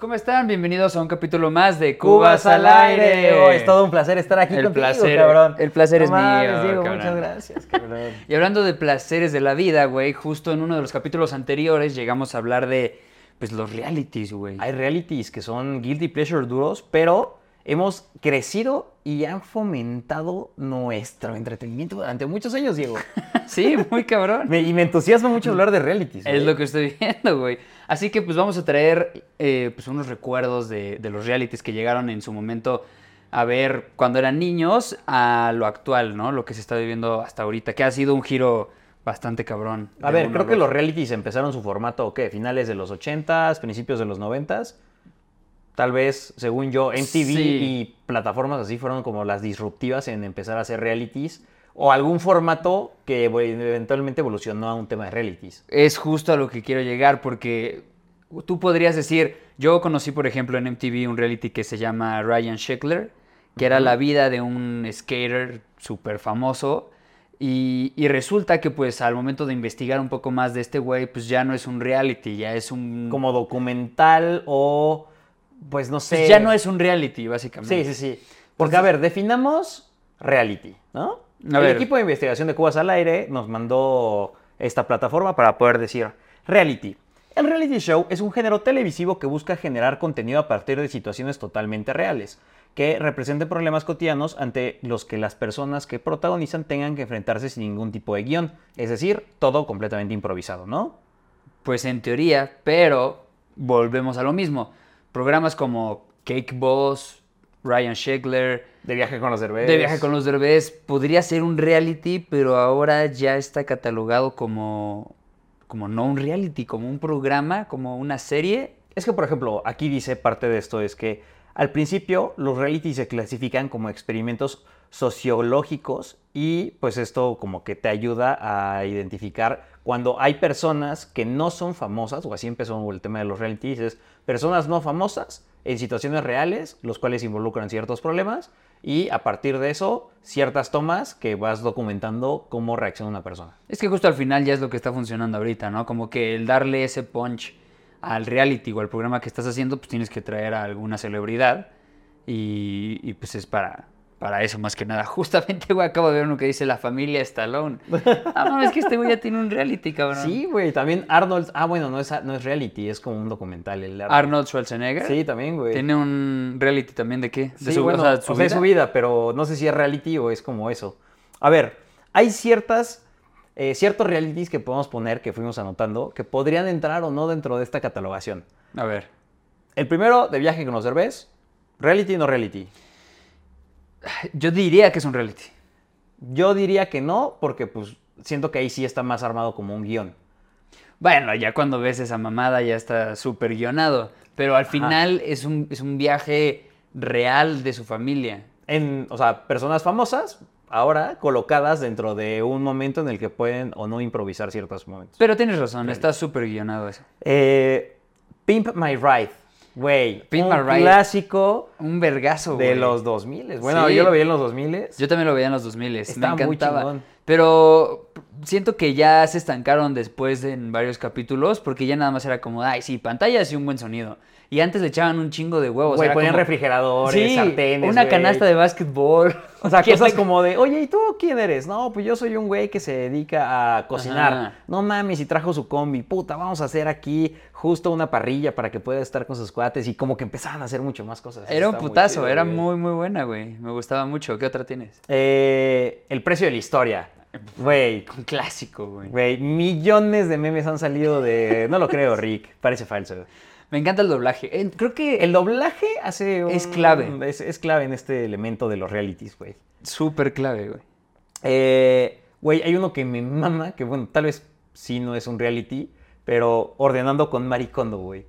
¿Cómo están? Bienvenidos a un capítulo más de Cubas, al aire. Oh, es todo un placer estar aquí El contigo, placer- cabrón. el placer es mames, mío, Diego, cabrón. muchas gracias, cabrón. Y hablando de placeres de la vida, güey, justo en uno de los capítulos anteriores llegamos a hablar de pues los realities, güey. Hay realities que son guilty pleasure duros, pero hemos crecido y han fomentado nuestro entretenimiento durante muchos años, Diego. Sí, muy cabrón. Me- y me entusiasma mucho hablar de realities. Es güey. lo que estoy viendo, güey. Así que pues vamos a traer eh, pues unos recuerdos de, de los realities que llegaron en su momento a ver cuando eran niños a lo actual, ¿no? Lo que se está viviendo hasta ahorita, que ha sido un giro bastante cabrón. A ver, creo que los realities empezaron su formato, ¿qué? Finales de los 80s, principios de los 90s. Tal vez, según yo, MTV Sí. y plataformas así fueron como las disruptivas en empezar a hacer realities. O algún formato que eventualmente evolucionó a un tema de realities. Es justo a lo que quiero llegar porque tú podrías decir, yo conocí por ejemplo en MTV un reality que se llama Ryan Sheckler, que era la vida de un skater súper famoso y, y resulta que pues al momento de investigar un poco más de este güey, pues ya no es un reality, ya es un... Como documental o, pues no sé. pues ya no es un reality básicamente. Sí, sí, sí. Porque, a ver, definamos reality, ¿no? A el ver. equipo de investigación de Cubas al Aire nos mandó esta plataforma para poder decir reality. El reality show es un género televisivo que busca generar contenido a partir de situaciones totalmente reales, que representen problemas cotidianos ante los que las personas que protagonizan tengan que enfrentarse sin ningún tipo de guion. Es decir, todo completamente improvisado, ¿no? Pues en teoría, pero volvemos a lo mismo. Programas como Cake Boss, Ryan Sheckler, De viaje con los derbés. De viaje con los derbés podría ser un reality, pero ahora ya está catalogado como, como no un reality, como un programa, como una serie. Es que, por ejemplo, aquí dice parte de esto es que al principio los realities se clasifican como experimentos sociológicos y pues esto como que te ayuda a identificar cuando hay personas que no son famosas, o así empezó el tema de los realities, es personas no famosas en situaciones reales, los cuales involucran ciertos problemas y a partir de eso ciertas tomas que vas documentando cómo reacciona una persona. Es que justo al final ya es lo que está funcionando ahorita, ¿no? Como que el darle ese punch al reality o al programa que estás haciendo, pues tienes que traer a alguna celebridad y, pues es para, para eso más que nada. Justamente, güey, acabo de ver uno que dice la familia Stallone. Ah, no, es que este güey ya tiene un reality, cabrón. Sí, güey, también Arnold, ah bueno, no es, no es reality, es como un documental. El Arnold Schwarzenegger. Sí, también, güey. Tiene un reality también de qué? De Sí, bueno, o sea, o sea, es su vida, pero no sé si es reality o es como eso. A ver, hay ciertas, eh, ciertos realities que podemos poner, que fuimos anotando, que podrían entrar o no dentro de esta catalogación. A ver. El primero, de viaje con los derbés, reality no reality. Yo diría que es un reality. Yo diría que no, porque pues siento que ahí sí está más armado como un guion. Bueno, ya cuando ves esa mamada ya está súper guionado. Pero al final es un, es un viaje real de su familia. En, o sea, personas famosas, ahora colocadas dentro de un momento en el que pueden o no improvisar ciertos momentos. Pero tienes razón, está súper guionado eso. Eh, Pimp My Ride. Güey, un Ride. clásico Un vergazo, de güey. los 2000. Bueno, Sí. yo lo veía en los 2000. Yo también lo veía en los 2000, me Está muy encantaba. chingón. Pero siento que ya se estancaron después en varios capítulos porque ya nada más era como, ay, sí, pantallas y un buen sonido. Y antes le echaban un chingo de huevos. Güey, ponían como- refrigeradores, Sí, sartenes. una güey. canasta de básquetbol. O sea, Que cosas la- como de, oye, ¿y tú quién eres? No, pues yo soy un güey que se dedica a cocinar. Ajá. No mames, y trajo su combi. Puta, vamos a hacer aquí justo una parrilla para que pueda estar con sus cuates. Y como que empezaban a hacer mucho más cosas. Era un muy putazo, chido, era güey. muy, muy buena, güey. Me gustaba mucho. ¿Qué otra tienes? Eh, el precio de la historia. Güey, Un clásico, güey. güey, millones de memes han salido de... No lo creo, Rick. Parece falso. Me encanta el doblaje. Eh, creo que El doblaje hace un- Es clave. Es, es clave en este elemento de los realities, güey. súper clave, güey. Eh, Güey, hay uno que me mama, que bueno, tal vez sí no es un reality, pero ordenando con Maricondo, güey.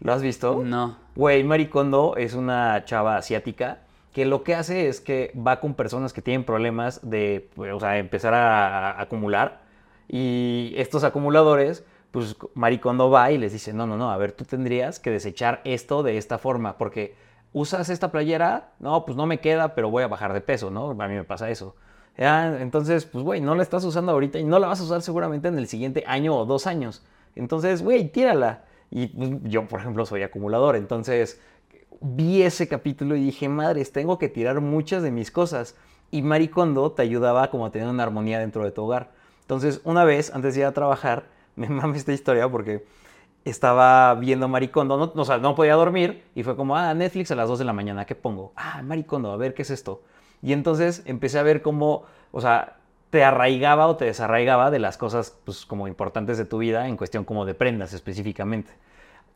¿Lo has visto? No. Güey, Maricondo es una chava asiática que lo que hace es que va con personas que tienen problemas de, pues, o sea, empezar a, a acumular. Y estos acumuladores, pues Maricondo va y les dice, no, no, no, a ver, tú tendrías que desechar esto de esta forma, porque usas esta playera, no, pues no me queda, pero voy a bajar de peso, ¿no? A mí me pasa eso. Ya, entonces, pues, güey, no la estás usando ahorita y no la vas a usar seguramente en el siguiente año o dos años. Entonces, güey, tírala. Y pues, yo, por ejemplo, soy acumulador. Entonces, vi ese capítulo y dije, madres, tengo que tirar muchas de mis cosas. Y Maricondo te ayudaba como a tener una armonía dentro de tu hogar. Entonces, una vez, antes de ir a trabajar, me mame esta historia porque estaba viendo Maricondo, no, o sea, no podía dormir y fue como, ah, Netflix a las 2 de la mañana, ¿qué pongo? Ah, Maricondo, a ver, ¿qué es esto? Y entonces empecé a ver cómo, o sea, te arraigaba o te desarraigaba de las cosas, pues, como importantes de tu vida en cuestión como de prendas específicamente.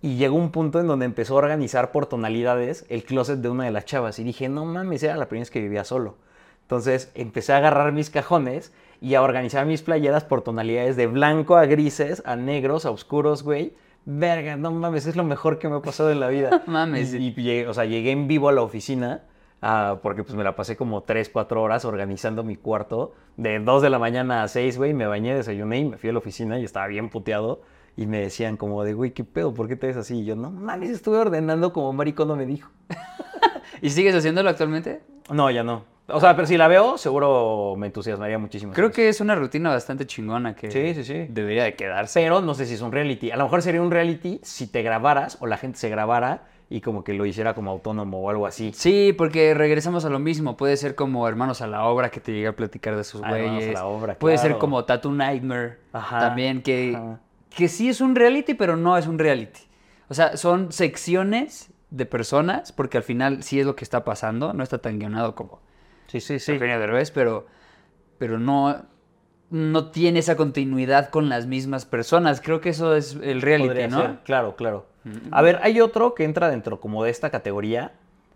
Y llegó un punto en donde empezó a organizar por tonalidades el closet de una de las chavas y dije, no mames, era la primera vez que vivía solo. Entonces empecé a agarrar mis cajones y a organizar mis playeras por tonalidades de blanco a grises, a negros, a oscuros, güey. Verga, no mames, es lo mejor que me ha pasado en la vida. mames. Y, llegué, o sea, llegué en vivo a la oficina ah, porque pues me la pasé como 3, 4 horas organizando mi cuarto. De 2 de la mañana a 6, güey, me bañé, desayuné y me fui a la oficina y estaba bien puteado. Y me decían como de, güey, ¿qué pedo? ¿Por qué te ves así? Y yo, no mames, estuve ordenando como maricondo me dijo. ¿Y sigues haciéndolo actualmente? No, ya no. O sea, pero si la veo, seguro me entusiasmaría muchísimo. Creo que es una rutina bastante chingona que Sí, sí, sí. debería de quedarse. Pero no sé si es un reality. A lo mejor sería un reality si te grabaras o la gente se grabara y como que lo hiciera como autónomo o algo así. Sí, porque regresamos a lo mismo. Puede ser como Hermanos a la Obra, que te llegue a platicar de sus Ah, Hermanos a güeyes. la Obra, Puede ser como Tattoo Nightmare, Ajá, también, que, ajá. que sí es un reality, pero no es un reality. O sea, son secciones de personas, porque al final sí es lo que está pasando. No está tan guionado como Sí, sí, sí. Eugenio Derbez, pero, pero no, no tiene esa continuidad con las mismas personas. Creo que eso es el reality, Podría ¿no? ser, Claro, claro. A ver, hay otro que entra dentro como de esta categoría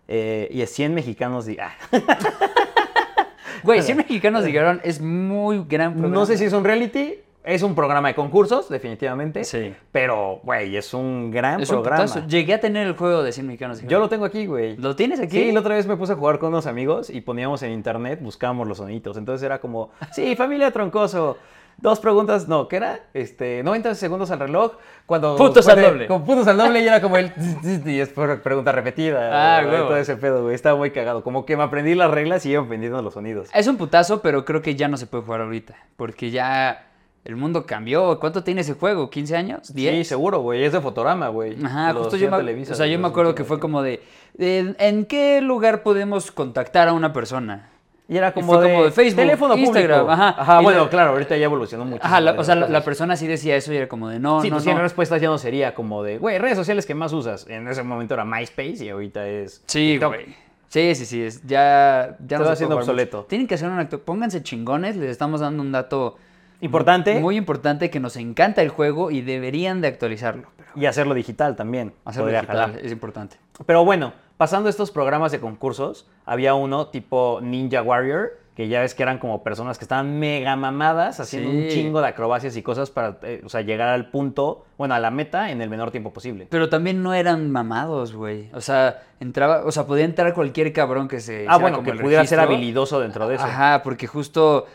eh, y es 100 mexicanos. Di ah, Güey, 100 mexicanos dijeron, es muy gran programa. no sé si es un reality, es un programa de concursos, definitivamente. Sí. Pero, güey, es un gran Es un programa. putazo. Llegué a tener el juego de 100 mexicanos Yo lo tengo aquí, güey. ¿Lo tienes aquí? Sí, la otra vez me puse a jugar con unos amigos y poníamos en internet, buscábamos los sonitos. Entonces era como, sí, familia Troncoso. Dos preguntas, no, ¿qué era? Este, 90 segundos al reloj. Cuando Puntos al doble. Con puntos al doble y era como el. y es por pregunta repetida. Ah, güey. Todo ese pedo, güey. Estaba muy cagado. Como que me aprendí las reglas y iba aprendiendo los sonidos. Es un putazo, pero creo que ya no se puede jugar ahorita. Porque ya el mundo cambió. ¿Cuánto tiene ese juego? ¿15 años? ¿10? Sí, seguro, güey. Es de Fotorama, güey. Ajá, justo yo me, Televisa o sea, yo me acuerdo que fue como de, de, ¿en qué lugar podemos contactar a una persona? Y era como, de, como de Facebook, teléfono Instagram, público. ajá. Ajá, bueno, la- claro, ahorita ya evolucionó mucho. Ajá, la- o sea, la, la persona sí decía eso y era como de, no, Sí, no, pues no. respuestas ya no sería como de, güey, redes sociales que más usas. En ese momento era MySpace y ahorita es. Sí, güey. Sí, sí, sí, es, ya, ya se haciendo puede jugar obsoleto. mucho. Tienen que hacer un acto, pónganse chingones, les estamos dando un dato Importante. muy importante que nos encanta el juego y deberían de actualizarlo. Pero Y hacerlo digital también. hacerlo digital jalar. es importante. Pero bueno, pasando a estos programas de concursos, había uno tipo Ninja Warrior, que ya ves que eran como personas que estaban mega mamadas, haciendo un chingo de acrobacias y cosas para eh, o sea, llegar al punto, bueno, a la meta en el menor tiempo posible. Pero también no eran mamados, güey. O sea, entraba, o sea, podía entrar cualquier cabrón que se Ah, bueno, como que pudiera ser habilidoso dentro de eso. Ajá, porque justo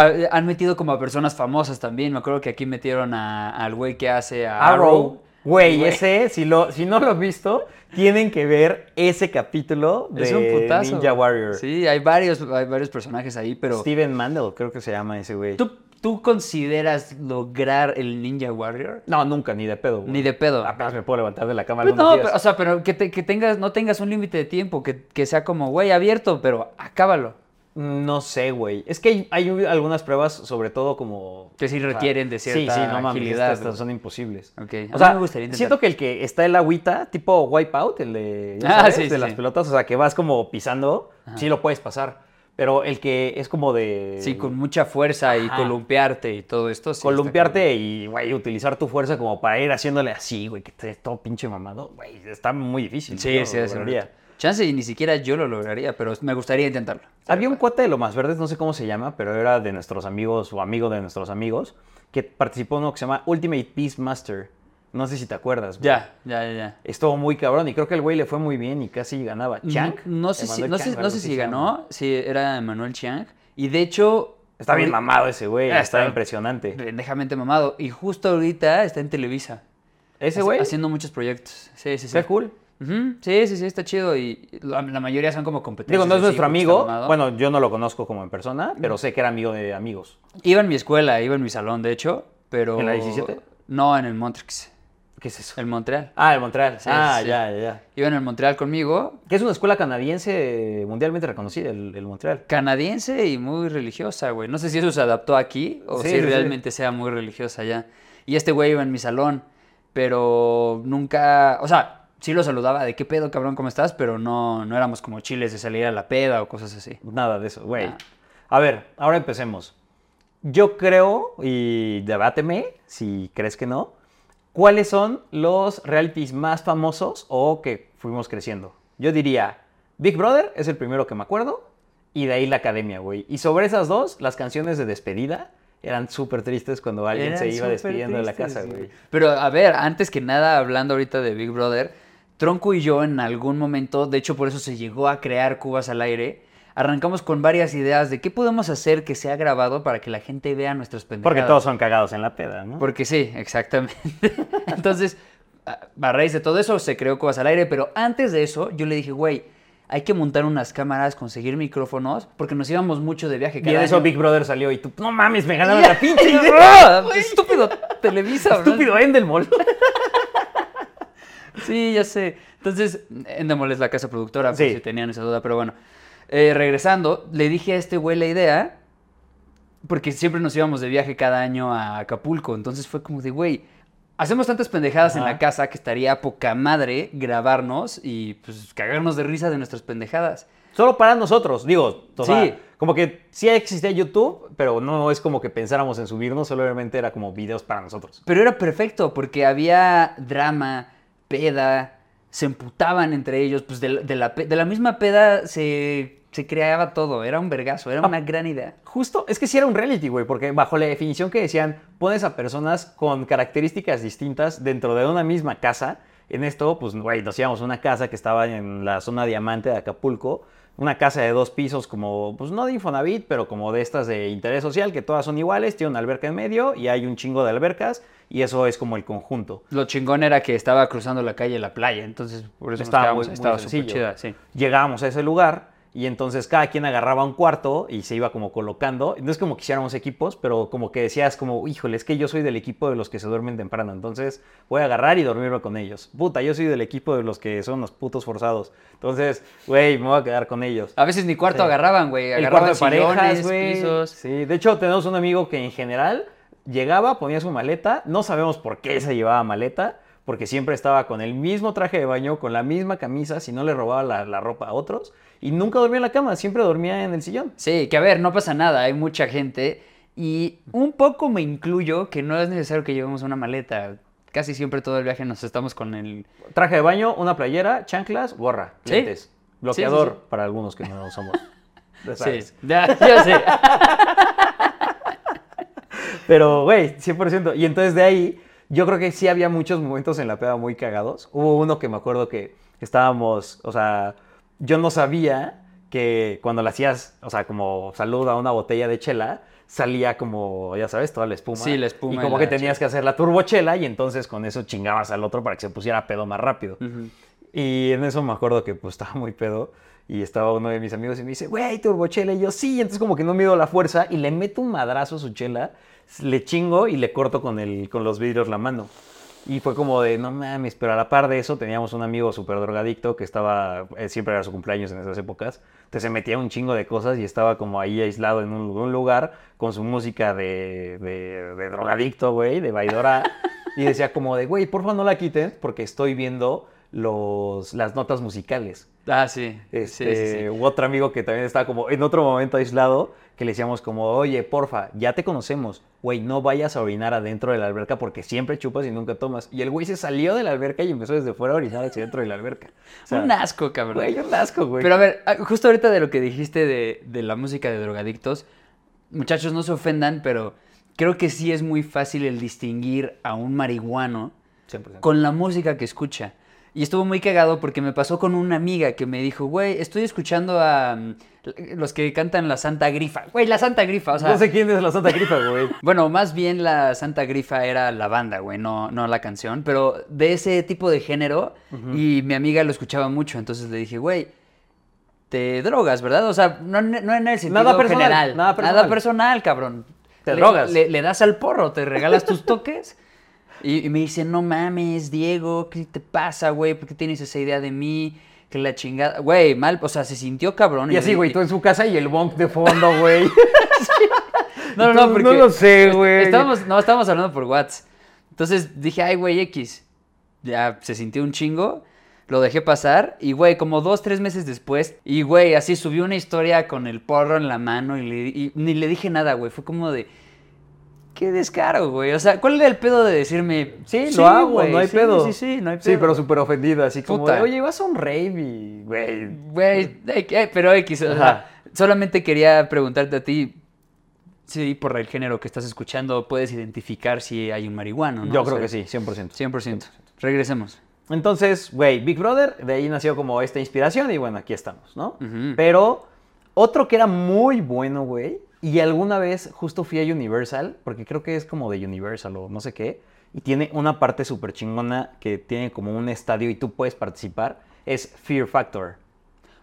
han metido como a personas famosas también. Me acuerdo que aquí metieron a- al güey que hace a Arrow. Güey, ese, si, lo, si no lo has visto, tienen que ver ese capítulo de Es un putazo. Ninja Warrior. Sí, hay varios, hay varios personajes ahí, pero Steven Mandel, creo que se llama ese güey. ¿tú, ¿tú consideras lograr el Ninja Warrior? No, nunca, ni de pedo. güey. Ni de pedo. Apenas me puedo levantar de la cama Pues no, días. pero, o sea, pero que, te- que tengas, no tengas un límite de tiempo, que, que sea como, güey, abierto, pero acábalo. No sé, güey. Es que hay, hay algunas pruebas, sobre todo como... Que sí o sea, requieren de cierta Sí, sí, no mames, agilidad, estas- son imposibles. Ok, a O sea, me gustaría intentar. siento que el que está el agüita, tipo Wipeout, el de, Ah, sabes, sí, de sí, las pelotas, o sea, que vas como pisando, sí lo puedes pasar. Pero el que es como de... Sí, con mucha fuerza y columpiarte y todo esto. sí columpiarte y, güey, utilizar tu fuerza como para ir haciéndole así, güey, que estés todo pinche mamado, güey, está muy difícil. Sí, no sí, es. Chance y ni siquiera yo lo lograría, pero me gustaría intentarlo. Había un cuate de lo más verdes, no sé cómo se llama, pero era de nuestros amigos o amigo de nuestros amigos, que participó en uno que se llama Ultimate Peace Master. No sé si te acuerdas. güey. Ya, ya, ya, ya. Estuvo muy cabrón y creo que el güey le fue muy bien y casi ganaba. Chank. No, no sé si, sé, no sé ganó, si era Manuel Chiang. Y de hecho. Está bien mamado ese güey, Ah, está está- impresionante. Pendejamente mamado. Y justo ahorita está en Televisa. Ese güey, Haciendo muchos proyectos. Sí, sí, sí. está cool. Sí, sí, sí, está chido. Y la, la mayoría son como competencias. Digo, no es nuestro amigo. Bueno, yo no lo conozco como en persona, pero sé que era amigo de amigos. Iba en mi escuela, iba en mi salón, de hecho. Pero. ¿En la 17? No, en el Montrix. ¿Qué es eso? El Montreal. Ah, el Montreal. Sí, ah, sí. ya, ya. Iba en el Montreal conmigo, Que es una escuela canadiense mundialmente reconocida, el, el Montreal. canadiense y muy religiosa, güey. No sé si eso se adaptó aquí o Sí, si realmente sea muy religiosa ya. Y este güey iba en mi salón, pero nunca, o sea, sí lo saludaba de qué pedo, cabrón, ¿cómo estás? Pero no, no éramos como chiles de salir a la peda o cosas así. Nada de eso, güey. Ah. A ver, ahora empecemos. Yo creo, y debáteme si crees que no, ¿cuáles son los realities más famosos o que fuimos creciendo? Yo diría, Big Brother es el primero que me acuerdo, y de ahí la academia, güey. Y sobre esas dos, las canciones de despedida eran súper tristes cuando alguien Eran se iba despidiendo de la tristes, casa, güey. Pero a ver, antes que nada, hablando ahorita de Big Brother, Tronco y yo en algún momento, de hecho por eso se llegó a crear Cubas al aire, arrancamos con varias ideas de qué podemos hacer que sea grabado para que la gente vea nuestras pendejadas. Porque todos son cagados en la peda, ¿no? Porque sí, exactamente. Entonces, a raíz de todo eso se creó Cubas al aire, pero antes de eso yo le dije, güey, hay que montar unas cámaras, conseguir micrófonos, porque nos íbamos mucho de viaje Y en eso año. Big Brother salió y tú, no mames, me ganaron la pinche idea. ¡Ah! Estúpido Televisa. Estúpido Endemol. Sí, ya sé. Entonces, Endemol es la casa productora, por Sí. si tenían esa duda, pero bueno. Eh, regresando, le dije a este güey la idea, porque siempre nos íbamos de viaje cada año a Acapulco, entonces fue como de, güey, hacemos tantas pendejadas en la casa que estaría poca madre grabarnos y pues cagarnos de risa de nuestras pendejadas. Solo para nosotros, digo. o Sí. sea, como que sí existía YouTube, pero no es como que pensáramos en subirnos, solamente era como videos para nosotros. Pero era perfecto porque había drama, peda, se emputaban entre ellos, pues de, la- de la, pe- de la misma peda se, se creaba todo, era un vergazo, era una gran idea. Justo, es que sí era un reality, güey, porque bajo la definición que decían, pones a personas con características distintas dentro de una misma casa. En esto, pues, güey, nos íbamos a una casa que estaba en la zona diamante de Acapulco, una casa de dos pisos como, pues no de Infonavit, pero como de estas de interés social, que todas son iguales, tiene una alberca en medio y hay un chingo de albercas y eso es como el conjunto. Lo chingón era que estaba cruzando la calle la playa, entonces por eso Estaba quedamos muy- ahí, muy estaba súper sencillo. chida, sí. Llegábamos a ese lugar y entonces cada quien agarraba un cuarto y se iba como colocando. No es como que hiciéramos equipos, pero como que decías como, híjole, es que yo soy del equipo de los que se duermen temprano, entonces voy a agarrar y dormirme con ellos. Puta, yo soy del equipo de los que son los putos forzados. Entonces, güey, me voy a quedar con ellos. A veces ni cuarto Sí. agarraban, güey, El agarraban cuarto de parejas, güey. Sí, de hecho tenemos un amigo que en general llegaba, ponía su maleta, no sabemos por qué se llevaba maleta, porque siempre estaba con el mismo traje de baño, con la misma camisa, si no le robaba la, la ropa a otros, y nunca dormía en la cama, siempre dormía en el sillón. Sí, que a ver, no pasa nada, hay mucha gente y un poco me incluyo que no es necesario que llevemos una maleta. Casi siempre todo el viaje nos estamos con el... Traje de baño, una playera, chanclas, gorra, Sí. lentes, bloqueador Sí, sí, para algunos que no somos. ya Sí, ya sé. Pero, güey, 100%. Y entonces de ahí, yo creo que sí había muchos momentos en la peda muy cagados. Hubo uno que me acuerdo que estábamos, o sea, yo no sabía que cuando le hacías, o sea, como salud a una botella de chela, salía como, ya sabes, toda la espuma. Sí, la espuma Y como que tenías que hacer la turbochela y entonces con eso chingabas al otro para que se pusiera pedo más rápido. Y en eso me acuerdo que pues estaba muy pedo y estaba uno de mis amigos y me dice, güey, turbochela. Y yo, sí, entonces como que no mido la fuerza y le meto un madrazo a su chela, le chingo y le corto con, el, con los vidrios la mano. Y fue como de, no mames, pero a la par de eso teníamos un amigo súper drogadicto que estaba, eh, siempre era su cumpleaños en esas épocas, entonces se metía un chingo de cosas y estaba como ahí aislado en un, lugar con su música de, de, de drogadicto, güey, de Baidora. y decía como de, güey, porfa no la quiten porque estoy viendo los, las notas musicales. Ah, sí. Este, sí, sí, sí. Hubo otro amigo que también estaba como en otro momento aislado, que le decíamos como, oye, porfa, ya te conocemos, güey, no vayas a orinar adentro de la alberca porque siempre chupas y nunca tomas. Y el güey se salió de la alberca y empezó desde fuera a orinar hacia dentro de la alberca. O sea, un asco, cabrón. Güey, un asco, güey. Pero a ver, ah, justo ahorita de lo que dijiste de, de la música de drogadictos, muchachos, no se ofendan, pero creo que sí es muy fácil el distinguir a un marihuano 100%. con la música que escucha. Y estuvo muy cagado porque me pasó con una amiga que me dijo, güey, estoy escuchando a mm, los que cantan la Santa Grifa. Güey, la Santa Grifa, o sea... no sé quién es la Santa Grifa, güey. Bueno, más bien la Santa Grifa era la banda, güey, no, no la canción, pero de ese tipo de género y mi amiga lo escuchaba mucho, entonces le dije, güey, te drogas, ¿verdad? O sea, no, no en el sentido Nada personal, general. nada personal. personal, cabrón. Te Le- drogas. Le, le das al porro, te regalas tus toques Y, y me dice, no mames, Diego, ¿qué te pasa, güey? ¿Por qué tienes esa idea de mí? Que la chingada. Güey, mal, o sea, se sintió cabrón. Y así, güey, tú en su casa y el bonk de fondo, güey. No, no, no, porque. No lo sé, güey. Estábamos, no, estábamos hablando por WhatsApp. Entonces dije, ay, güey, X. Ya se sintió un chingo. Lo dejé pasar. Y, güey, como dos, tres meses después. Y, güey, así subió una historia con el porro en la mano. Y, le- y ni le dije nada, güey. Fue como de. Qué descaro, güey. O sea, ¿cuál era el pedo de decirme? Sí, lo hago, güey, no hay sí, pedo. Sí, sí, no hay pedo. Sí, pero súper ofendida, así como Puta. de, oye, vas a un rave y, güey. Güey, pero X, o sea, solamente quería preguntarte a ti. Sí, por el género que estás escuchando, puedes identificar si hay un marihuano, ¿no? Yo O creo sea, que sí, 100%. 100%. Regresemos. Entonces, güey, Big Brother, de ahí nació como esta inspiración y bueno, aquí estamos, ¿no? Pero otro que era muy bueno, güey, y alguna vez justo fui a Universal, porque creo que es como de Universal o no sé qué, y tiene una parte súper chingona que tiene como un estadio y tú puedes participar, es Fear Factor.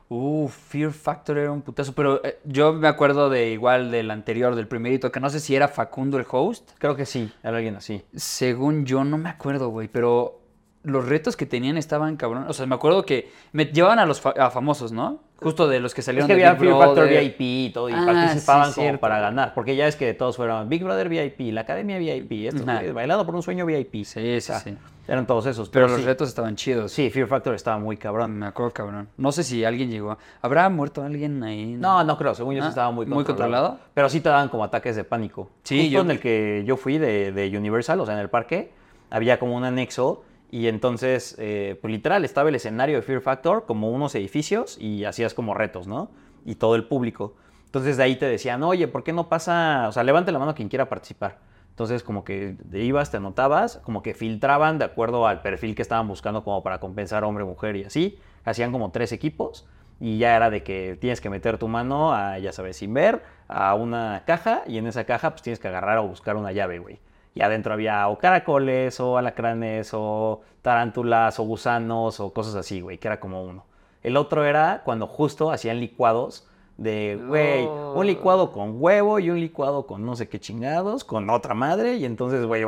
Uh, Fear Factor era un putazo, pero eh, yo me acuerdo de igual del anterior, del primerito, que no sé si era Facundo el host. Creo que sí, era alguien así. Según yo, no me acuerdo, güey, pero los retos que tenían estaban cabrón. O sea, me acuerdo que me llevaban a los fa- a famosos, ¿no? Justo de los que Es salieron que de había Big Fear Factor Brother. VIP y todo, y Ah, participaban sí, como cierto. para ganar, porque ya es que todos fueron Big Brother VIP, la Academia VIP, esto, güey, bailado por un sueño VIP. Sí, O sí, sea, sí. Eran todos esos. Pero los sí, retos estaban chidos. Sí, Fear Factor estaba muy cabrón. Me acuerdo, cabrón. No sé si alguien llegó. ¿Habrá muerto alguien ahí? No, no creo, según yo Ah, estaba muy ¿muy controlado. controlado? Pero sí te daban como ataques de pánico. Sí, Justo yo- en el que yo fui de, de Universal, o sea, en el parque, había como un anexo y entonces, eh, pues literal, estaba el escenario de Fear Factor, como unos edificios y hacías como retos, ¿no? Y todo el público. Entonces de ahí te decían, oye, ¿por qué no pasa? O sea, levante la mano quien quiera participar. Entonces como que ibas, te anotabas, como que filtraban de acuerdo al perfil que estaban buscando como para compensar hombre, mujer y así. Hacían como tres equipos y ya era de que tienes que meter tu mano a, ya sabes, sin ver, a una caja y en esa caja pues tienes que agarrar o buscar una llave, güey. Y adentro había o caracoles o alacranes o tarántulas o gusanos o cosas así, güey, que era como uno. El otro era cuando justo hacían licuados de, güey, Oh. un licuado con huevo y un licuado con no sé qué chingados, con otra madre, y entonces, güey,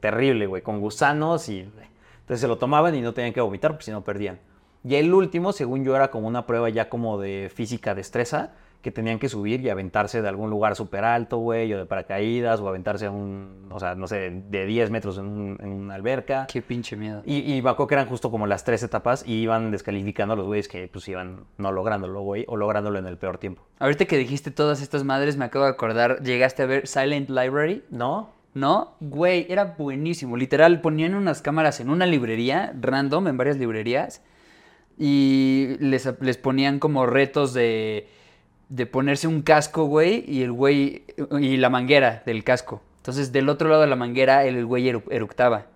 terrible, güey, con gusanos y... Entonces se lo tomaban y no tenían que vomitar porque si no perdían. Y el último, según yo, era como una prueba ya como de física destreza, que tenían que subir y aventarse de algún lugar súper alto, güey, o de paracaídas, o aventarse a un, o sea, no sé, de 10 metros en, un- en una alberca. Qué pinche miedo. Y, y me que eran justo como las tres etapas y iban descalificando a los güeyes que pues iban no lográndolo, güey, o lográndolo en el peor tiempo. Ahorita que dijiste todas estas madres, me acabo de acordar. ¿Llegaste a ver Silent Library? ¿No? ¿No? Güey, era buenísimo. Literal, ponían unas cámaras en una librería, random, en varias librerías, y les, les ponían como retos de, de ponerse un casco, güey, y el güey, y la manguera del casco. Entonces, del otro lado de la manguera, el güey eru- eructaba.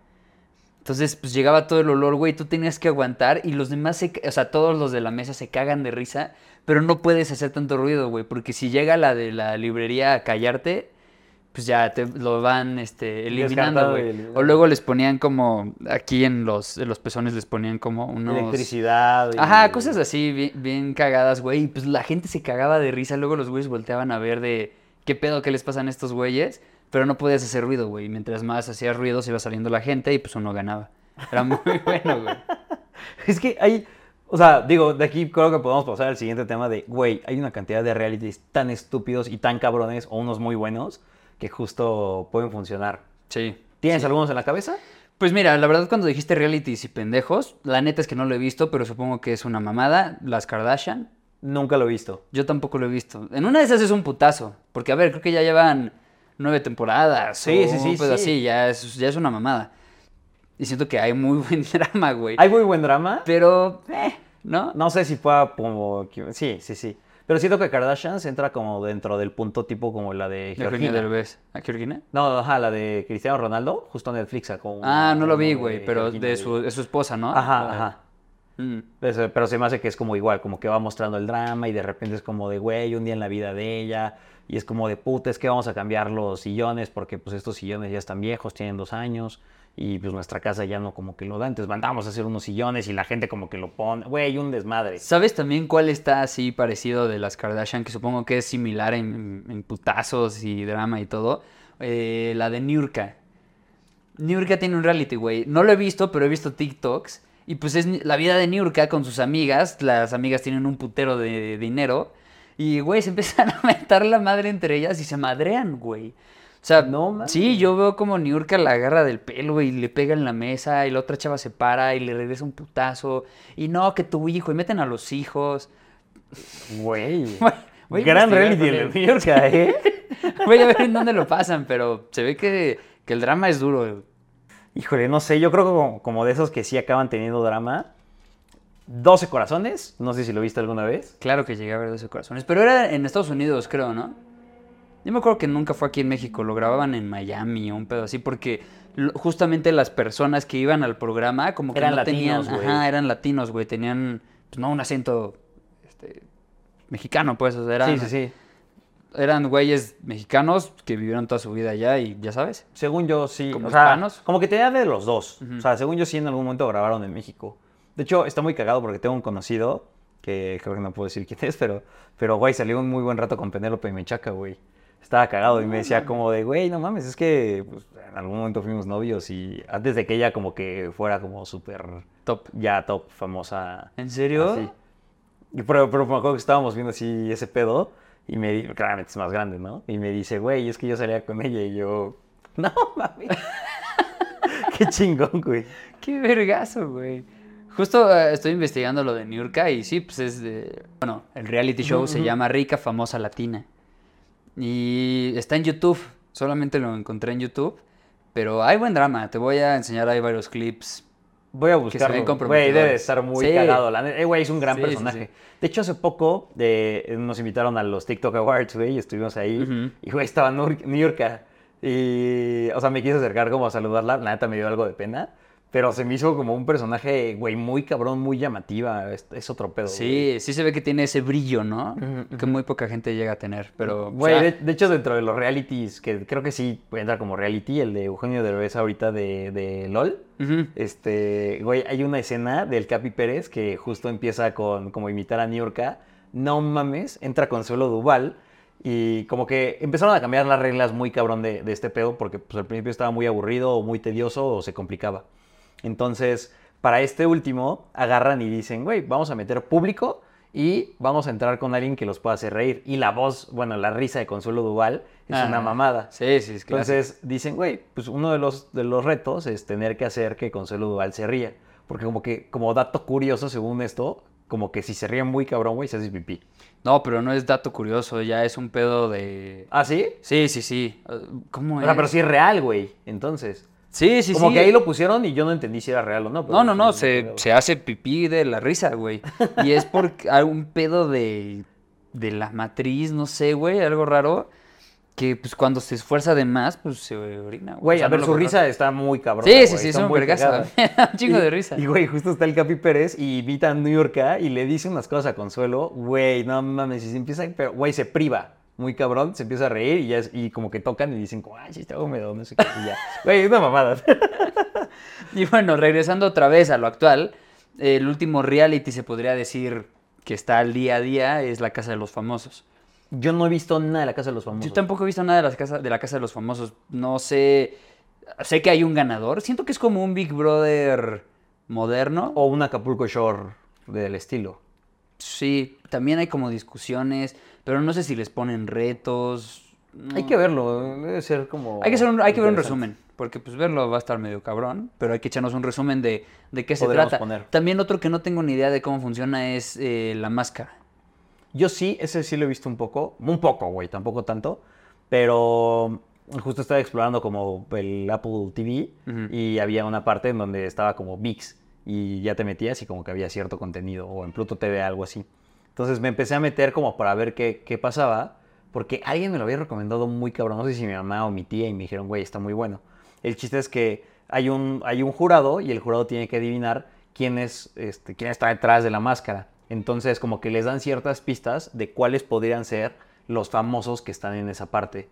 Entonces, pues llegaba todo el olor, güey, tú tenías que aguantar y los demás, se, o sea, todos los de la mesa se cagan de risa, pero no puedes hacer tanto ruido, güey, porque si llega la de la librería a callarte, pues ya te lo van este, eliminando, güey. O luego les ponían como, aquí en los, en los pezones les ponían como unos... Electricidad. y- Ajá, cosas así bien, bien cagadas, güey. Y pues la gente se cagaba de risa. Luego los güeyes volteaban a ver de qué pedo, qué les pasan a estos güeyes. Pero no podías hacer ruido, güey. Mientras más hacías ruido, se iba saliendo la gente y pues uno ganaba. Era muy bueno, güey. Es que hay, o sea, digo, de aquí creo que podemos pasar al siguiente tema de, güey, hay una cantidad de realities tan estúpidos y tan cabrones, o unos muy buenos, que justo pueden funcionar. Sí. ¿Tienes algunos en la cabeza? Pues mira, la verdad cuando dijiste realities y pendejos, la neta es que no lo he visto, pero supongo que es una mamada. Las Kardashian. Nunca lo he visto. Yo tampoco lo he visto. En una de esas es un putazo. Porque, a ver, creo que ya llevan nueve temporadas. Sí, o sí, sí, sí. así, ya es, ya es una mamada. Y siento que hay muy buen drama, güey. Hay muy buen drama. Pero, eh, ¿no? No sé si pueda como... Sí, sí, sí. Pero siento que Kardashians entra como dentro del punto tipo como la de Georgina. Derbez. ¿A Georgina? No, ajá, la de Cristiano Ronaldo, justo en Netflix Ah, no lo vi, güey, pero Georgina de su, de su esposa, ¿no? Ajá, ajá. Mm. Pero, pero se me hace que es como igual, como que va mostrando el drama y de repente es como de, güey, un día en la vida de ella. Y es como de, puta, es que vamos a cambiar los sillones porque pues estos sillones ya están viejos, tienen dos años. Y pues nuestra casa ya no como que lo da. Entonces mandamos a hacer unos sillones y la gente como que lo pone. Güey, un desmadre. ¿Sabes también cuál está así parecido de las Kardashian? Que supongo que es similar en, putazos y drama y todo. Eh, la de Niurka. Niurka tiene un reality, güey. No lo he visto, pero he visto TikToks. Y pues es la vida de Niurka con sus amigas. Las amigas tienen un putero de dinero. Y, güey, se empiezan a meter la madre entre ellas y se madrean, güey. O sea, No sí, yo veo como Niurka la agarra del pelo y le pega en la mesa y la otra chava se para y le regresa un putazo. Y no, que tu hijo, y meten a los hijos. Güey. Voy Gran reality de New York, ¿eh? Voy a ver en dónde lo pasan, pero se ve que, que el drama es duro. Híjole, no sé, yo creo que como, como de esos que sí acaban teniendo drama. 12 corazones, no sé si lo viste alguna vez. Claro que llegué a ver 12 corazones, pero era en Estados Unidos, creo, ¿no? Yo me acuerdo que nunca fue aquí en México, lo grababan en Miami o un pedo así, porque justamente las personas que iban al programa como que Eran no latinos, tenían, ajá, eran latinos, güey, tenían, pues no un acento este, mexicano, pues, o sea, eran, Sí, sí, sí. eran güeyes mexicanos que vivieron toda su vida allá y ya sabes. Según yo, sí. ¿Como o sea, hispanos? como que tenía de los dos. O sea, según yo, sí en algún momento grabaron en México. De hecho, está muy cagado porque tengo un conocido, que creo que no puedo decir quién es, pero, pero güey, salió un muy buen rato con Penélope y Menchaca, güey. Estaba cagado y me decía como de, güey, no mames, es que pues, en algún momento fuimos novios y antes de que ella como que fuera como súper, Top. ya top, famosa. ¿En serio? así. Y pero, pero me acuerdo que estábamos viendo así ese pedo y me dijo, claramente es más grande, ¿no? Y me dice, güey, es que yo salía con ella y yo, no mames. Qué chingón, güey. Qué vergazo, güey. Justo eh, estoy investigando lo de Niurka y sí, pues es de... Bueno, el reality show se llama Rica Famosa Latina. Y está en YouTube. Solamente lo encontré en YouTube. Pero hay buen drama. Te voy a enseñar ahí varios clips. Voy a buscarlo. Güey, debe de estar muy Sí. cagado. Eh, güey, es un gran Sí, personaje. sí. De hecho, hace poco eh, nos invitaron a los TikTok Awards, güey, y estuvimos ahí. Y, güey, estaba Nur- Niurka. Y, o sea, me quise acercar como a saludarla. La neta me dio algo de pena. Pero se me hizo como un personaje, güey, muy cabrón, muy llamativa. Es, es otro pedo. Sí, sí se ve que tiene ese brillo, ¿no? Que muy poca gente llega a tener. Pero... Güey, o sea, de, de hecho, dentro de los realities, que creo que sí entrar como reality, el de Eugenio Derbez ahorita de, de LOL. Este, güey, hay una escena del Capi Pérez que justo empieza con como imitar a Niurka. No mames, entra Consuelo Duval y como que empezaron a cambiar las reglas muy cabrón de, de este pedo porque pues al principio estaba muy aburrido o muy tedioso o se complicaba. Entonces, para este último, agarran y dicen, güey, vamos a meter público y vamos a entrar con alguien que los pueda hacer reír. Y la voz, bueno, la risa de Consuelo Duval es Ah, una mamada. Sí, sí, es clásico. Entonces dicen, güey, pues uno de los, de los retos es tener que hacer que Consuelo Duval se ría. Porque como que, como dato curioso, según esto, como que si se ríe muy cabrón, güey, se hace pipí. No, pero no es dato curioso, ya es un pedo de... ¿Ah, sí? Sí, sí, sí. Uh, ¿Cómo O es? sea, pero sí es real, güey. Entonces. Sí, sí, como sí. que ahí lo pusieron y yo no entendí si era real o no. pero No, no, no, se, se hace pipí de la risa, güey. Y es por algún pedo de, de la matriz, no sé, güey, algo raro. Que pues cuando se esfuerza de más, pues se orina. Güey, O sea, a ver, no su risa está muy cabrón. Sí, sí, sí, es un vergazo. un chingo de risa. Y, güey, justo está el Capi Pérez y invita a New York y le dice unas cosas a Consuelo. Güey, no mames, y se empieza, pero, güey, se priva. Muy cabrón, se empieza a reír y, ya es- y como que tocan y dicen, como, ay, sí, está húmedo, no sé qué. Y ya. Güey, una mamada. Y bueno, regresando otra vez a lo actual, el último reality se podría decir que está al día a día es La Casa de los Famosos. Yo no he visto nada de la Casa de los Famosos. Yo tampoco he visto nada de, las casas, de La Casa de los Famosos. No sé, sé que hay un ganador. Siento que es como un Big Brother moderno. O un Acapulco Shore del estilo. Sí, también hay como discusiones, pero no sé si les ponen retos. no. Hay que verlo, debe ser como... Hay que, hacer un, hay que ver un resumen, porque pues verlo va a estar medio cabrón, pero hay que echarnos un resumen de, de qué se trata. poner. También otro que no tengo ni idea de cómo funciona es eh, la máscara. Yo sí, ese sí lo he visto un poco. Un poco, güey, tampoco tanto. Pero justo estaba explorando como el Apple TV y había una parte en donde estaba como VIX y ya te metías y como que había cierto contenido o en Pluto TV algo así. Entonces me empecé a meter como para ver qué, qué pasaba porque alguien me lo había recomendado muy cabrón. No sé si mi mamá o mi tía y me dijeron, güey, está muy bueno. El chiste es que hay un, hay un jurado y el jurado tiene que adivinar quién, es, este, quién está detrás de la máscara. Entonces como que les dan ciertas pistas de cuáles podrían ser los famosos que están en esa parte.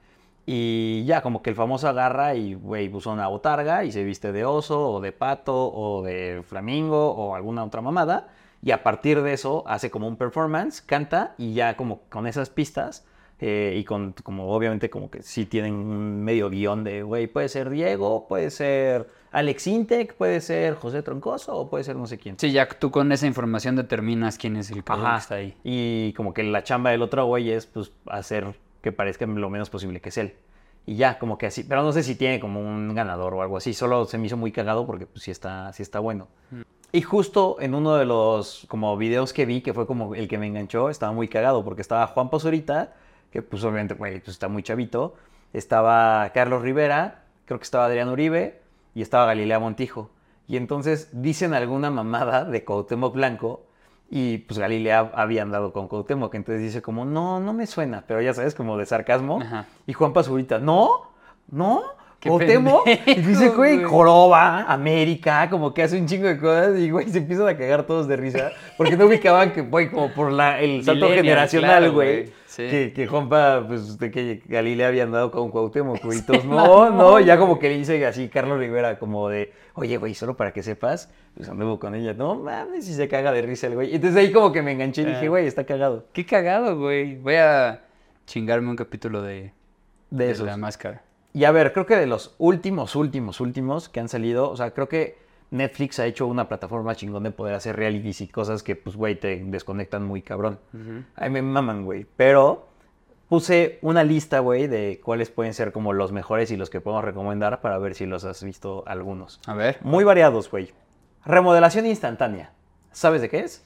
Y ya, como que el famoso agarra y, güey, usa una botarga y se viste de oso o de pato o de flamingo o alguna otra mamada. Y a partir de eso hace como un performance, canta y ya como con esas pistas eh, y con, como obviamente, como que sí tienen un medio guion de, güey, puede ser Diego, puede ser Alex Intec, puede ser José Troncoso o puede ser no sé quién. Sí, ya tú con esa información determinas quién es el cabrón que está ahí. Y como que la chamba del otro güey es, pues, hacer que parezca lo menos posible que es él. Y ya, como que así. Pero no sé si tiene como un ganador o algo así. Solo se me hizo muy cagado porque, pues, sí está, sí está bueno. Y justo en uno de los como videos que vi, que fue como el que me enganchó, estaba muy cagado porque estaba Juan Pazurita, que pues obviamente, pues está muy chavito. Estaba Carlos Rivera, creo que estaba Adrián Uribe y estaba Galilea Montijo. Y entonces dicen alguna mamada de Cuauhtémoc Blanco y pues Galilea había andado con Cuauhtémoc. Entonces dice como, no, no me suena, pero ya sabes, como de sarcasmo. Ajá. Y Juan Pazurita, no, no, Cuauhtémoc. Y pendejo, dice, güey. Joroba, América, como que hace un chingo de cosas y, güey, se empiezan a cagar todos de risa. Porque no ubicaban que, güey, como por la, el salto generacional, claro, güey. sí. Que, que Juanpa, pues, de que Galilea había andado con Cuauhtémoc, güey. no, no, ya como que le dice así Carlos Rivera, como de, oye, güey, solo para que sepas, pues anduvo con ella. No mames, si se caga de risa el güey. Entonces ahí como que me enganché y dije, Ah. güey, está cagado. Qué cagado, güey. Voy a chingarme un capítulo de, De de la máscara. Y a ver, creo que de los últimos, últimos, últimos que han salido, o sea, creo que Netflix ha hecho una plataforma chingón de poder hacer realities y cosas que, pues, güey, te desconectan muy cabrón. Ay, me maman, güey. Pero puse una lista, güey, de cuáles pueden ser como los mejores y los que podemos recomendar para ver si los has visto algunos. A ver, Muy variados, güey. Remodelación instantánea. ¿Sabes de qué es?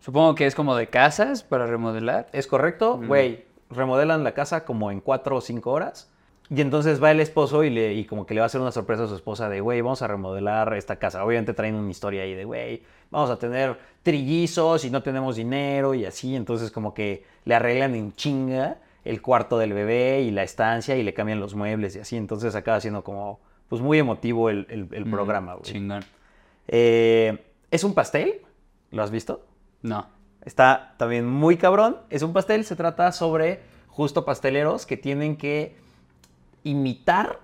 supongo que es como de casas para remodelar. ¿Es correcto? Güey, remodelan la casa como en cuatro o cinco horas. Y entonces va el esposo y, le, y como que le va a hacer una sorpresa a su esposa de, güey, vamos a remodelar esta casa. Obviamente traen una historia ahí de, güey, vamos a tener trillizos y no tenemos dinero y así. Entonces como que le arreglan en chinga el cuarto del bebé y la estancia y le cambian los muebles y así. Entonces acaba siendo como, pues muy emotivo el, el- el Mm, programa, güey. Chingón. Eh, ¿Es un pastel? ¿Lo has visto? No. Está también muy cabrón. Es un pastel, se trata sobre justo pasteleros que tienen que imitar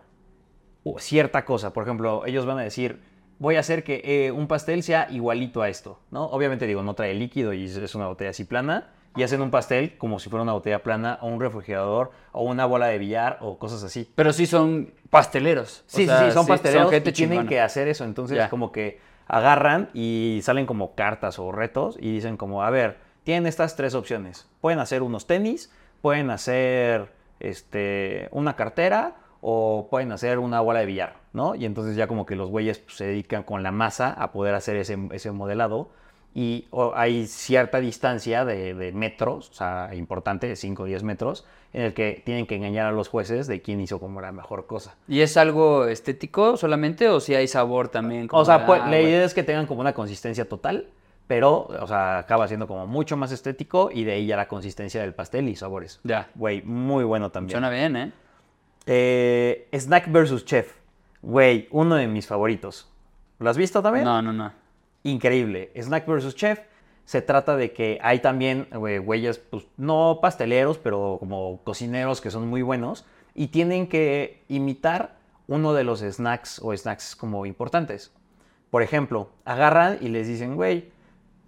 cierta cosa. Por ejemplo, ellos van a decir, voy a hacer que eh, un pastel sea igualito a esto, ¿no? Obviamente digo, no trae líquido y es- una botella así plana. Y hacen un pastel como si fuera una botella plana o un refrigerador o una bola de billar o cosas así. Pero sí son pasteleros. O Sí, sea, sí, sí, son pasteleros gente y tienen chingona. que hacer eso. Entonces, como que agarran y salen como cartas o retos y dicen como, a ver, tienen estas tres opciones. Pueden hacer unos tenis, pueden hacer este, una cartera o pueden hacer una bola de billar, ¿no? Y entonces ya como que los güeyes pues, se dedican con la masa a poder hacer ese, ese modelado y hay cierta distancia de, de metros, o sea, importante, de 5 o 10 metros, en el que tienen que engañar a los jueces de quién hizo como la mejor cosa. ¿Y es algo estético solamente o si hay sabor también? como O sea, pues, la idea es que tengan como una consistencia total, pero, o sea, acaba siendo como mucho más estético y de ahí ya la consistencia del pastel y sabores. Ya. Güey, muy bueno también. Suena bien, ¿eh? Eh, Snack versus Chef. Güey, uno de mis favoritos. ¿Lo has visto también? No, no, no. Increíble. Snack versus Chef. Se trata de que hay también güey, güeyes, pues no pasteleros, pero como cocineros que son muy buenos y tienen que imitar uno de los snacks o snacks como importantes. Por ejemplo, agarran y les dicen, güey,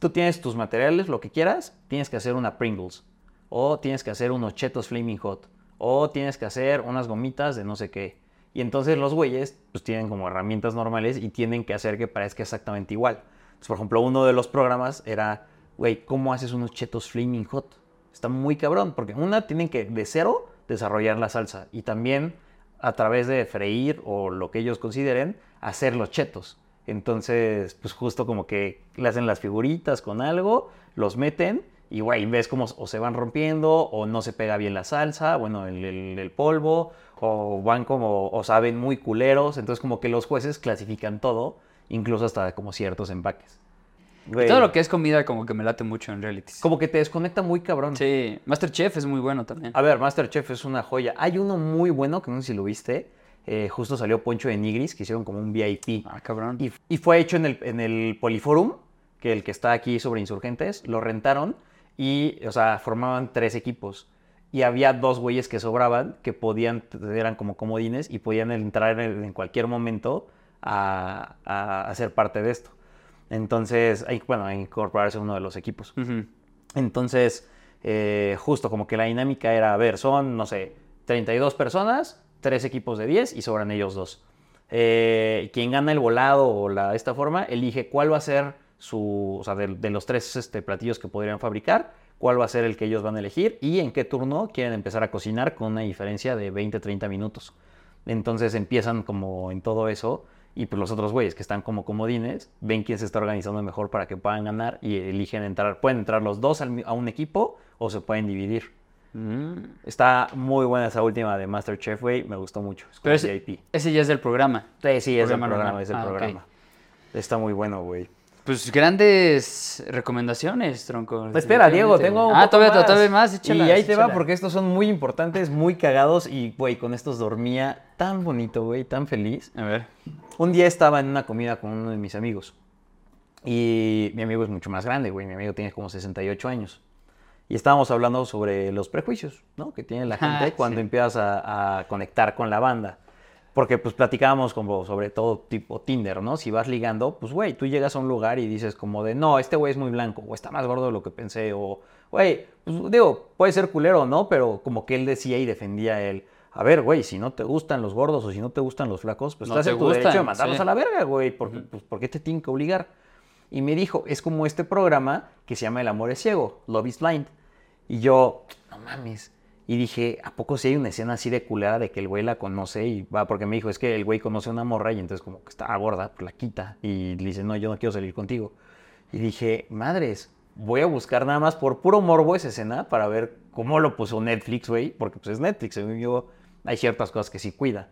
tú tienes tus materiales, lo que quieras, tienes que hacer una Pringles, o tienes que hacer unos Chetos Flaming Hot, o tienes que hacer unas gomitas de no sé qué. Y entonces los güeyes, pues tienen como herramientas normales y tienen que hacer que parezca exactamente igual. Entonces, por ejemplo, uno de los programas era, güey, ¿cómo haces unos Chetos Flaming Hot? Está muy cabrón, porque una, tienen que de cero desarrollar la salsa y también a través de freír o lo que ellos consideren, hacer los chetos. Entonces, pues justo como que le hacen las figuritas con algo, los meten y, güey, ves cómo o se van rompiendo o no se pega bien la salsa, bueno, el, el- el polvo, o van como, o saben muy culeros. Entonces, como que los jueces clasifican todo, incluso hasta como ciertos empaques. Güey, Todo lo que es comida como que me late mucho en realities. Como que te desconecta muy cabrón. Sí, Masterchef es muy bueno también. A ver, Masterchef es una joya. Hay uno muy bueno, que no sé si lo viste. Eh, justo salió Poncho de Nigris, que hicieron como un VIP. Ah, cabrón. Y, y fue hecho en el, en el Poliforum, que el que está aquí sobre Insurgentes, lo rentaron y, o sea, formaban tres equipos. Y había dos güeyes que sobraban, que podían, eran como comodines y podían entrar en, en cualquier momento a, a, a ser parte de esto. Entonces, hay, bueno, a incorporarse a uno de los equipos. Entonces, eh, justo como que la dinámica era, a ver, son, no sé, 32 personas, tres equipos de 10 y sobran ellos dos. Eh, quien gana el volado o la, esta forma, elige cuál va a ser su, de, los tres este, platillos que podrían fabricar, cuál va a ser el que ellos van a elegir y en qué turno quieren empezar a cocinar con una diferencia de 20-30 minutos. Entonces empiezan como en todo eso y pues los otros güeyes que están como comodines ven quién se está organizando mejor para que puedan ganar y eligen entrar. Pueden entrar los dos a un equipo o se pueden dividir. Mm. Está muy buena esa última de Masterchef, güey. Me gustó mucho. Es como Pero ese, VIP. ese ya es del programa. Sí, sí, es el programa programa, normal. es el Ah, programa. Está muy bueno, güey. Pues grandes recomendaciones, tronco. Espera, Diego, tengo un Ah, poco todavía, más. todavía más, échalas, Y ahí te va porque estos son muy importantes, muy cagados y, güey, con estos dormía tan bonito, güey, tan feliz. A ver. Un día estaba en una comida con uno de mis amigos. Y mi amigo es mucho más grande, güey. Mi amigo tiene como 68 años. Y estábamos hablando sobre los prejuicios, ¿no? Que tiene la gente Ah, cuando sí. empiezas a, a conectar con la banda. Porque pues platicábamos como sobre todo tipo Tinder, ¿no? Si vas ligando, pues güey, tú llegas a un lugar y dices como de, no, este güey es muy blanco, o está más gordo de lo que pensé, o, güey, pues digo, puede ser culero, ¿no? Pero como que él decía y defendía él, a ver, güey, si no te gustan los gordos o si no te gustan los flacos, pues No estás te en tu derecho de mandarlos sí. a la verga, güey, porque, pues, ¿por qué te tienen que obligar? Y me dijo, es como este programa que se llama El amor es ciego, Love is Blind. Y yo, no mames. Y dije, ¿a poco si hay una escena así de culera de que el güey la conoce y va? Porque me dijo, es que el güey conoce a una morra y entonces como que está gorda, pues la quita. Y le dice, no, yo no quiero salir contigo. Y dije, madres, voy a buscar nada más por puro morbo esa escena para ver cómo lo puso Netflix, güey. Porque pues es Netflix, según yo, hay ciertas cosas que sí cuida.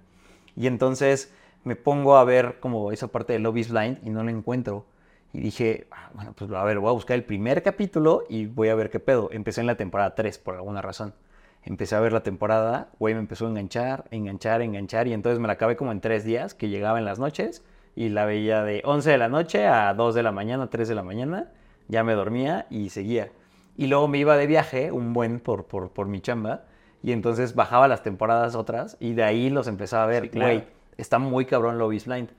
Y entonces me pongo a ver como esa parte de Love is Blind y no la encuentro. Y dije, ah, bueno, pues a ver, voy a buscar el primer capítulo y voy a ver qué pedo. Empecé en la temporada 3 por alguna razón. Empecé a ver la temporada, güey, me empezó a enganchar, enganchar, enganchar y entonces me la acabé como en tres días, que llegaba en las noches y la veía de 11 de la noche a 2 de la mañana, 3 de la mañana, ya me dormía y seguía. Y luego me iba de viaje, un buen por, por, por mi chamba, y entonces bajaba las temporadas otras y de ahí los empezaba a ver, Sí, claro. güey, está muy cabrón Love is Blind.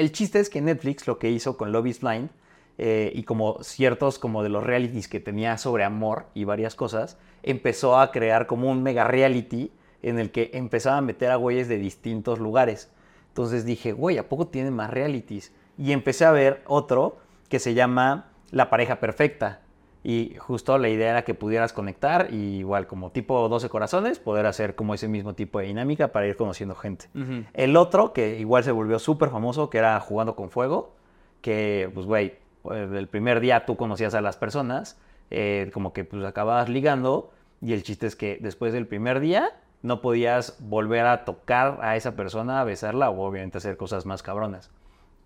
El chiste es que Netflix lo que hizo con Love is Blind eh, y como ciertos como de los realities que tenía sobre amor y varias cosas, empezó a crear como un mega reality en el que empezaba a meter a güeyes de distintos lugares. Entonces dije, güey, ¿a poco tienen más realities? Y empecé a ver otro que se llama La pareja perfecta. Y justo la idea era que pudieras conectar y igual como tipo 12 corazones, poder hacer como ese mismo tipo de dinámica para ir conociendo gente. El otro, que igual se volvió súper famoso, que era Jugando con Fuego, que pues güey, pues, el primer día tú conocías a las personas, eh, como que pues acababas ligando, y el chiste es que después del primer día no podías volver a tocar a esa persona, a besarla o obviamente hacer cosas más cabronas.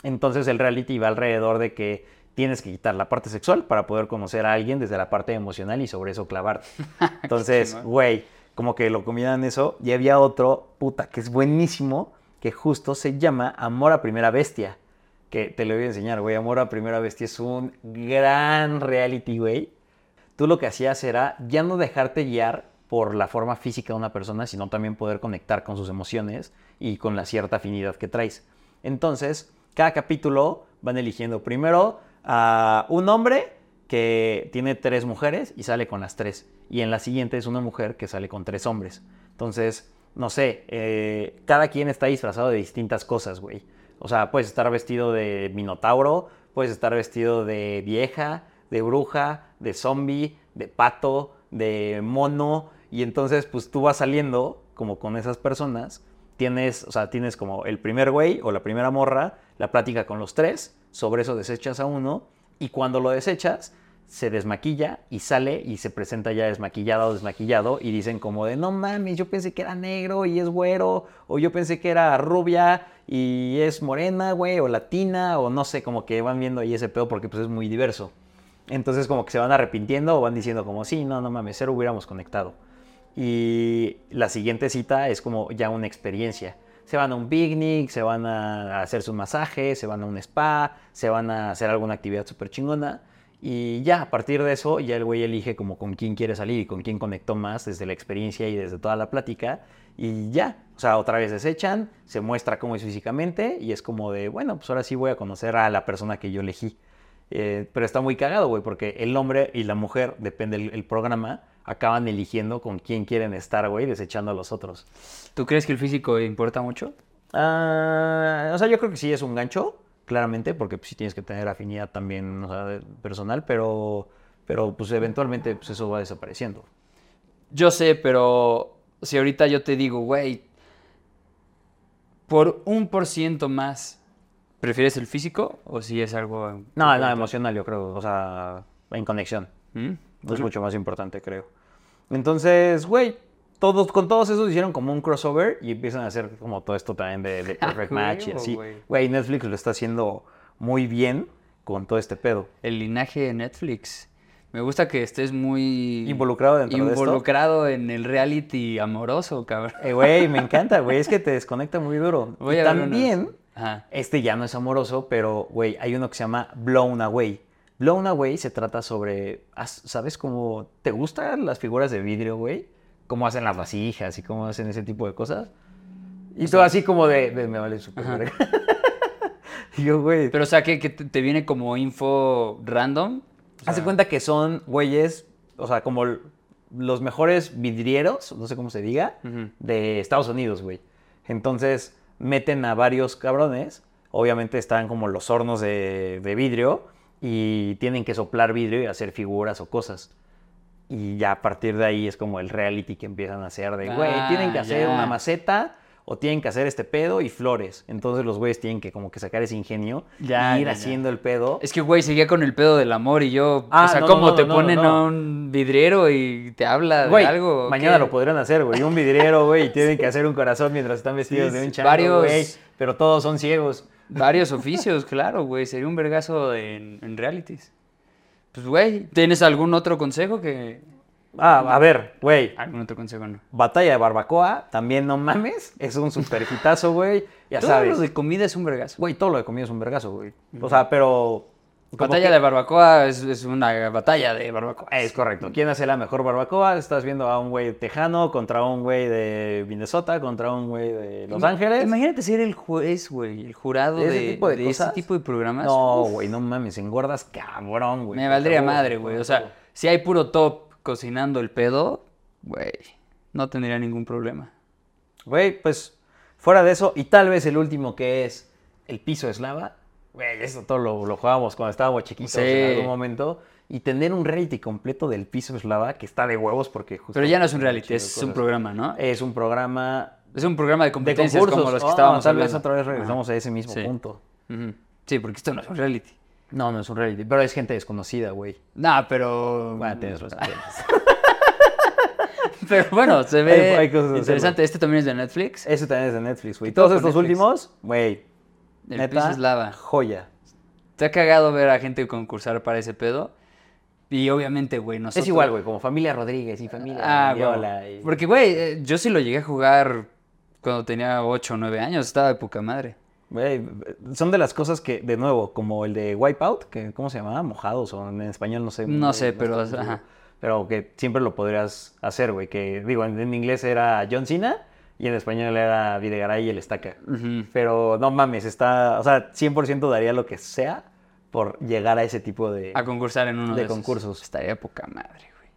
Entonces el reality va alrededor de que tienes que quitar la parte sexual para poder conocer a alguien desde la parte emocional y sobre eso clavarte. Entonces, güey, como que lo combinan eso. Y había otro, puta, que es buenísimo, que justo se llama Amor a Primera Bestia. Que te lo voy a enseñar, güey. Amor a Primera Bestia es un gran reality, güey. Tú lo que hacías era ya no dejarte guiar por la forma física de una persona, sino también poder conectar con sus emociones y con la cierta afinidad que traes. Entonces, cada capítulo van eligiendo primero a un hombre que tiene tres mujeres y sale con las tres. Y en la siguiente es una mujer que sale con tres hombres. Entonces, no sé, eh, cada quien está disfrazado de distintas cosas, güey. O sea, puedes estar vestido de minotauro, puedes estar vestido de vieja, de bruja, de zombie, de pato, de mono. Y entonces, pues tú vas saliendo como con esas personas. Tienes, o sea, tienes como el primer güey o la primera morra, la plática con los tres, sobre eso desechas a uno. Y cuando lo desechas, se desmaquilla y sale y se presenta ya desmaquillado o desmaquillado y dicen como de no mames, yo pensé que era negro y es güero, o yo pensé que era rubia y es morena, güey, o latina, o no sé, como que van viendo ahí ese pedo porque pues es muy diverso. Entonces como que se van arrepintiendo o van diciendo como sí, no, no mames, cero hubiéramos conectado. Y la siguiente cita es como ya una experiencia. Se van a un picnic, se van a hacerse un masaje, se van a un spa, se van a hacer alguna actividad súper chingona. Y ya, a partir de eso, ya el güey elige como con quién quiere salir y con quién conectó más desde la experiencia y desde toda la plática. Y ya, o sea, otra vez desechan, se muestra cómo es físicamente y es como de, bueno, pues ahora sí voy a conocer a la persona que yo elegí. Eh, pero está muy cagado, güey, porque el hombre y la mujer, depende el, el programa, acaban eligiendo con quién quieren estar, güey, desechando a los otros. ¿Tú crees que el físico importa mucho? Ah, o sea, yo creo que sí es un gancho, claramente, porque pues, sí tienes que tener afinidad también o sea, de- personal, pero, pero pues eventualmente pues, eso va desapareciendo. Yo sé, pero si ahorita yo te digo, güey, por un por ciento más, ¿prefieres el físico o si es algo... No, no, emocional, yo creo, o sea, en conexión. ¿Mm? Es mucho más importante, creo. Entonces, güey, todos, con todos esos hicieron como un crossover y empiezan a hacer como todo esto también de, de Perfect Match y así. güey. Netflix lo está haciendo muy bien con todo este pedo. El linaje de Netflix. Me gusta que estés muy... Involucrado dentro de esto. Involucrado en el reality amoroso, cabrón. Eh, güey, me encanta, güey, es que te desconecta muy duro. Voy Y a ver también, este ya no es amoroso, pero, güey, hay uno que se llama Blown Away. Blown Away se trata sobre, ¿has- ¿sabes cómo te gustan las figuras de vidrio, güey? Cómo hacen las vasijas y cómo hacen ese tipo de cosas. Y todo así como de, de me vale. Y yo, güey, Pero o sea, que, que te viene como info random. O Hace sea, cuenta que son güeyes, o sea, como los mejores vidrieros, no sé cómo se diga, de Estados Unidos, güey. Entonces meten a varios cabrones, obviamente están como los hornos de, de vidrio y tienen que soplar vidrio y hacer figuras o cosas. Y ya a partir de ahí es como el reality que empiezan a hacer de, güey, Ah, tienen que hacer una maceta o tienen que hacer este pedo y flores. Entonces los güeyes tienen que como que sacar ese ingenio Ya, y ir ya, ya. haciendo el pedo. Es que, güey, seguía con el pedo del amor y yo... Ah, o sea, no, como no, te ponen a un vidriero y te habla de Güey, algo. ¿o mañana lo podrían hacer, güey. Un vidriero, güey, y tienen que hacer un corazón mientras están vestidos Sí, de un chango, Varios- güey. Pero todos son ciegos. Varios oficios, claro, güey. Sería un vergazo en, en realities. Pues, güey, ¿tienes algún otro consejo que...? Ah, a ver, güey. Algún otro consejo, no. Batalla de barbacoa, también no mames. Es un super hitazo, güey. Ya Todo sabes. lo de comida es un vergazo. Güey, todo lo de comida es un vergazo, güey. O sea, pero. Batalla que- de barbacoa es, es una batalla de barbacoa. Es correcto. ¿Quién hace la mejor barbacoa? Estás viendo a un güey tejano contra un güey de Minnesota, contra un güey de Los Ima- Ángeles. Imagínate ser el juez, güey, el jurado ¿De de, ese tipo de de ese cosas? tipo de programas. No, Uf, güey, no mames, engordas cabrón, güey. me valdría madre, güey. O sea, si hay puro top cocinando el pedo, güey, no tendría ningún problema. Güey, pues fuera de eso, y tal vez el último que es el piso eslava. Güey, eso todo lo, lo jugábamos cuando estábamos chiquitos Sí. en algún momento. Y tener un reality completo del piso eslava que está de huevos porque justo. Pero ya no es un reality, es un programa, ¿no? Es un programa Es un programa de de competencias concursos. como los que Ah, estábamos tal vez otra vez regresamos a ese mismo Sí. punto. Sí, porque esto no es un reality. No, no es un reality, pero es gente desconocida, güey. No, pero... Bueno, tienes razón. Pero bueno, se ve hay cosas de interesante. Este también es de Netflix. Ese también es de Netflix, güey. Todo Todos estos Netflix. últimos, güey. El neta, piso es lava. joya. Te ha cagado ver a gente concursar para ese pedo. Y obviamente, güey, nosotros... Es igual, güey, como familia Rodríguez y familia Ah, güey. y- Porque, güey, eh, yo sí lo llegué a jugar cuando tenía 8 o 9 años. Estaba de poca madre. Güey, son de las cosas que, de nuevo, como el de Wipeout, que ¿cómo se llamaba? Mojados o en español no sé. No sé, pero, ajá. Pero que siempre lo podrías hacer, güey. Que digo, en, en inglés era John Cena y en español era Videgaray y el Estaca. Pero no mames, está, o sea, 100% daría lo que sea por llegar a ese tipo de... A concursar en uno de, De concursos. Estaría poca madre, güey.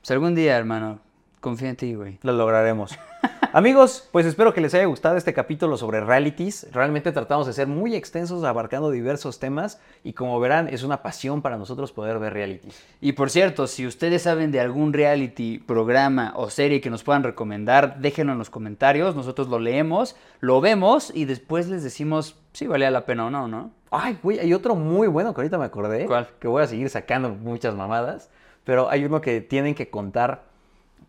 Pues algún día, hermano, confía en ti, güey. Lo lograremos. Amigos, pues espero que les haya gustado este capítulo sobre realities. Realmente tratamos de ser muy extensos, abarcando diversos temas. Y como verán, es una pasión para nosotros poder ver realities. Y por cierto, si ustedes saben de algún reality, programa o serie que nos puedan recomendar, déjenlo en los comentarios. Nosotros lo leemos, lo vemos y después les decimos si valía la pena o no, ¿no? Ay, güey, hay otro muy bueno que ahorita me acordé. ¿Cuál? Que voy a seguir sacando muchas mamadas. Pero hay uno que tienen que contar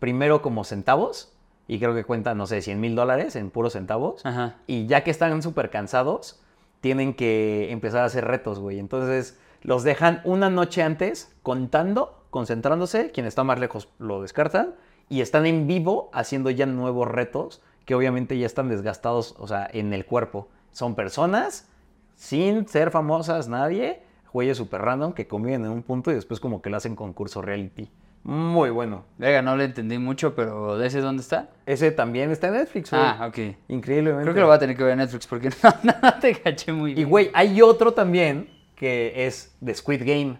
primero como centavos. Y creo que cuentan, no sé, 100 mil dólares en puros centavos. Ajá. Y ya que están súper cansados, tienen que empezar a hacer retos, güey. Entonces los dejan una noche antes contando, concentrándose. Quien está más lejos lo descartan. Y están en vivo haciendo ya nuevos retos que obviamente ya están desgastados, o sea, en el cuerpo. Son personas sin ser famosas nadie, güeyes super random que conviven en un punto y después como que lo hacen concurso reality. Muy bueno. Venga, no le entendí mucho, pero ¿de ese dónde está? Ese también está en Netflix, güey. Ah, ok. Increíblemente. Creo que lo voy a tener que ver en Netflix porque no, no te caché muy Y bien. güey, hay otro también que es de Squid Game.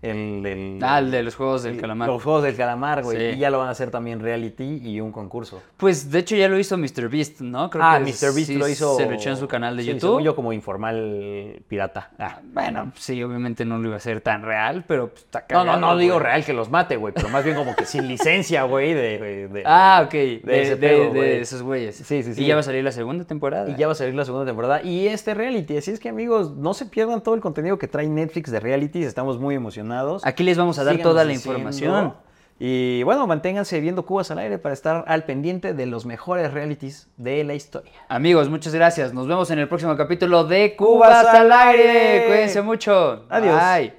El, el- Ah, el de los juegos del el- calamar. Los juegos del calamar, güey. Sí. Y ya lo van a hacer también reality y un concurso. Pues de hecho ya lo hizo MrBeast, ¿no? Creo ah, que MrBeast sí lo hizo. Se lo echó en su canal de sí, YouTube. según yo como informal pirata. Ah. Bueno, sí, obviamente no lo iba a hacer tan real, pero pues, está No, cagado. no, no digo güey. real que los mate, güey, pero más bien como que sin licencia, güey, de, de- de- Ah, ok. de De, pedo, de esos güeyes. Sí, sí, sí. Y ya va a salir la segunda temporada. Y ya va a salir la segunda temporada y este reality. Así es que, amigos, no se pierdan todo el contenido que trae Netflix de realities. Estamos muy emocionados. Aquí les vamos a dar Síganos toda la información. Y bueno, manténganse viendo Cubas al aire para estar al pendiente de los mejores realities de la historia. Amigos, muchas gracias. Nos vemos en el próximo capítulo de Cubas al aire. aire. Cuídense mucho. Adiós. Bye.